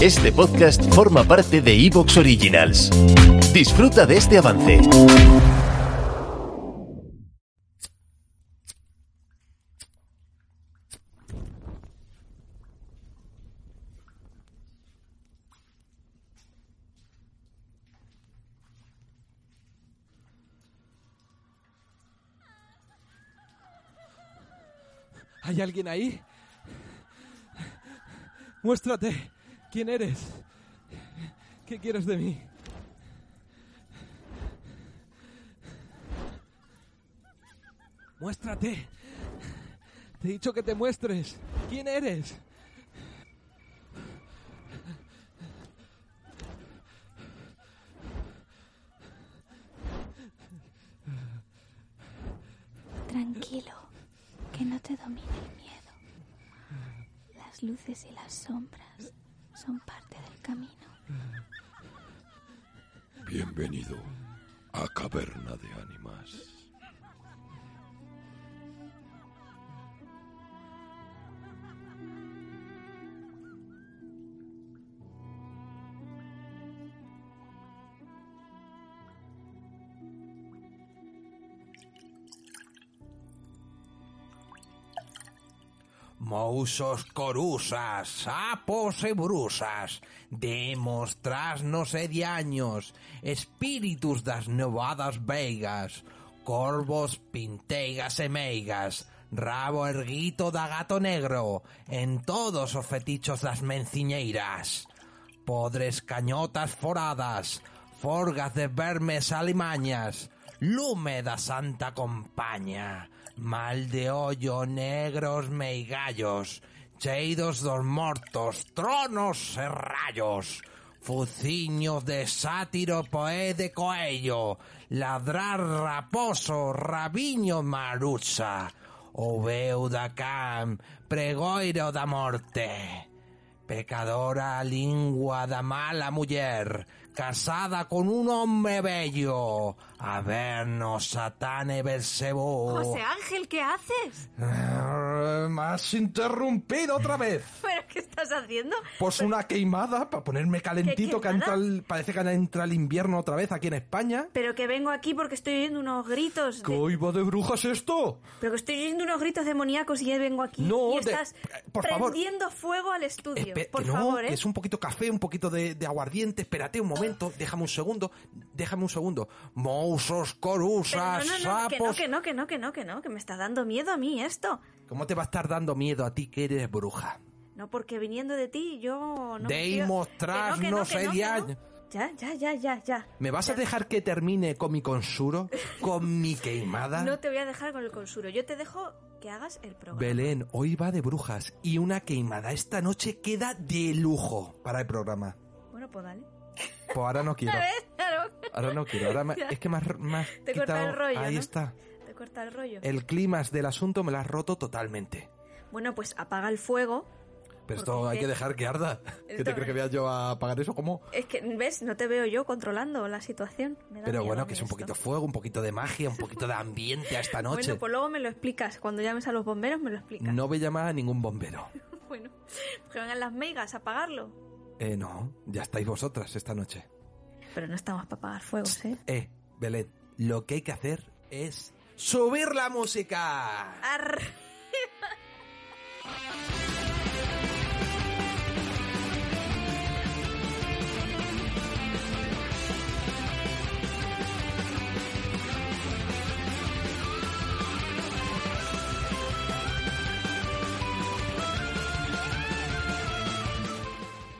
Este podcast forma parte de Evox Originals. Disfruta de este avance. ¿Hay alguien ahí? Muéstrate. ¿Quién eres? ¿Qué quieres de mí? Muéstrate. Te he dicho que te muestres. ¿Quién eres? Tranquilo, que no te domine el miedo. Las luces y las sombras son parte del camino. Bienvenido a Caverna de Ánimas. Mousos, corusas, sapos e brusas, demos, trasnos e diaños, espíritus das nevadas veigas, corvos, pinteigas e meigas, rabo erguito da gato negro, en todos os fetichos das menciñeiras, podres cañotas foradas, forgas de vermes alimañas, lume da santa compaña, mal de ollo negros meigallos, cheidos dos mortos, tronos rayos, fuciños de sátiro poé de coello, ladrar raposo, rabiño marucha, o veu da cam, pregoiro da morte. Pecadora lingua da mala muller, casada con un hombre bello. A vernos, Satán e Belcebú. José Ángel, ¿qué haces? Me has interrumpido otra vez. ¿Pero qué estás haciendo? Pues una queimada para ponerme calentito, que entra el- parece que entra el invierno otra vez aquí en España. Pero que vengo aquí porque estoy oyendo unos gritos. ¿Qué de- oigo de brujas esto? Pero que estoy oyendo unos gritos demoníacos y ya vengo aquí. No, y estás por favor. prendiendo fuego al estudio. Espe- por que no, favor, ¿eh? que es un poquito café, un poquito de, de aguardiente. Espérate un momento, déjame un segundo, déjame un segundo. Mousos, corusas, no, no, no, que no, sapos. que no, que no, que no, que no, que me está dando miedo a mí esto. ¿Cómo te va a estar dando miedo a ti que eres bruja? No, porque viniendo de ti yo no... Quiero- mostrarnos no, no, no. Ya, ya, ya, ya, ya. ¿Me vas a dejar que termine con mi consuro? ¿Con mi queimada? No te voy a dejar con el consuro. Yo te dejo que hagas el programa. Belén, hoy va de brujas y una queimada esta noche queda de lujo para el programa. Bueno, pues dale. Pues ahora no quiero. Claro. Ahora no quiero. Ahora me- es que me has Te corta quitado- el rollo, Ahí ¿no? está. Te corta el rollo. El clima del asunto me lo has roto totalmente. Bueno, pues apaga el fuego. Pero esto hay que dejar que arda. ¿Qué te crees que voy a yo a apagar eso? ¿Cómo? Es que, ¿ves? No te veo yo controlando la situación. Me da Pero bueno, que es un esto. poquito fuego, un poquito de magia, un poquito de ambiente a esta noche. Bueno, pues luego me lo explicas. Cuando llames a los bomberos me lo explicas. No voy a llamar a ningún bombero. Bueno, pues que vengan las meigas a apagarlo. Eh, no, ya estáis vosotras esta noche. Pero no estamos para apagar fuegos, ¿eh? Eh, Belén, lo que hay que hacer es subir la música. Arr.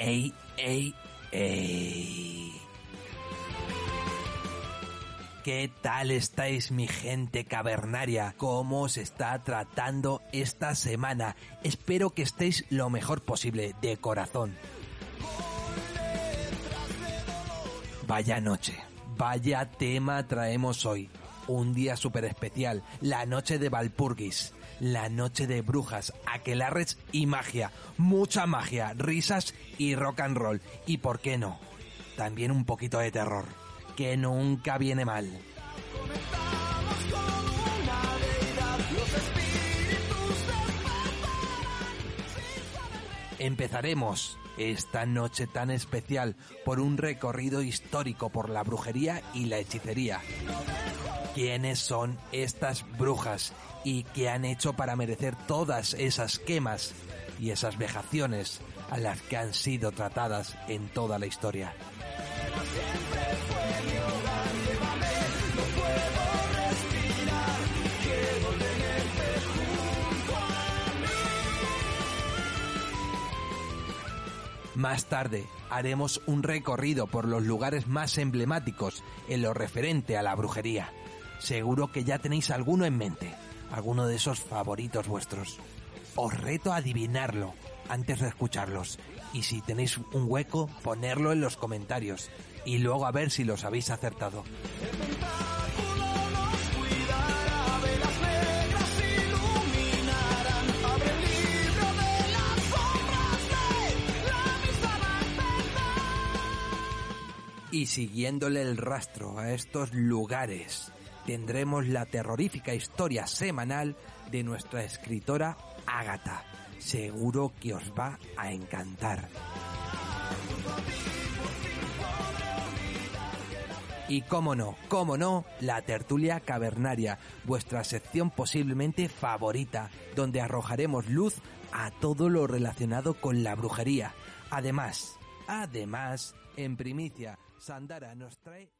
ey, ey, ey. ¿Qué tal estáis mi gente cavernaria? ¿Cómo os está tratando esta semana? Espero que estéis lo mejor posible, de corazón. Vaya noche, vaya tema traemos hoy. Un día súper especial, la noche de Valpurgis la noche de brujas, aquelarres y magia. Mucha magia, risas y rock and roll. Y por qué no, también un poquito de terror, que nunca viene mal. Empezaremos esta noche tan especial por un recorrido histórico por la brujería y la hechicería. ¿Quiénes son estas brujas y qué han hecho para merecer todas esas quemas y esas vejaciones a las que han sido tratadas en toda la historia? Más tarde haremos un recorrido por los lugares más emblemáticos en lo referente a la brujería. Seguro que ya tenéis alguno en mente, alguno de esos favoritos vuestros. Os reto a adivinarlo antes de escucharlos y si tenéis un hueco, ponerlo en los comentarios y luego a ver si los habéis acertado. Y siguiéndole el rastro a estos lugares, tendremos la terrorífica historia semanal de nuestra escritora Ágata. Seguro que os va a encantar. Y cómo no, cómo no, la tertulia cavernaria, vuestra sección posiblemente favorita, donde arrojaremos luz a todo lo relacionado con la brujería. Además, además, en primicia, Sandara nos trae...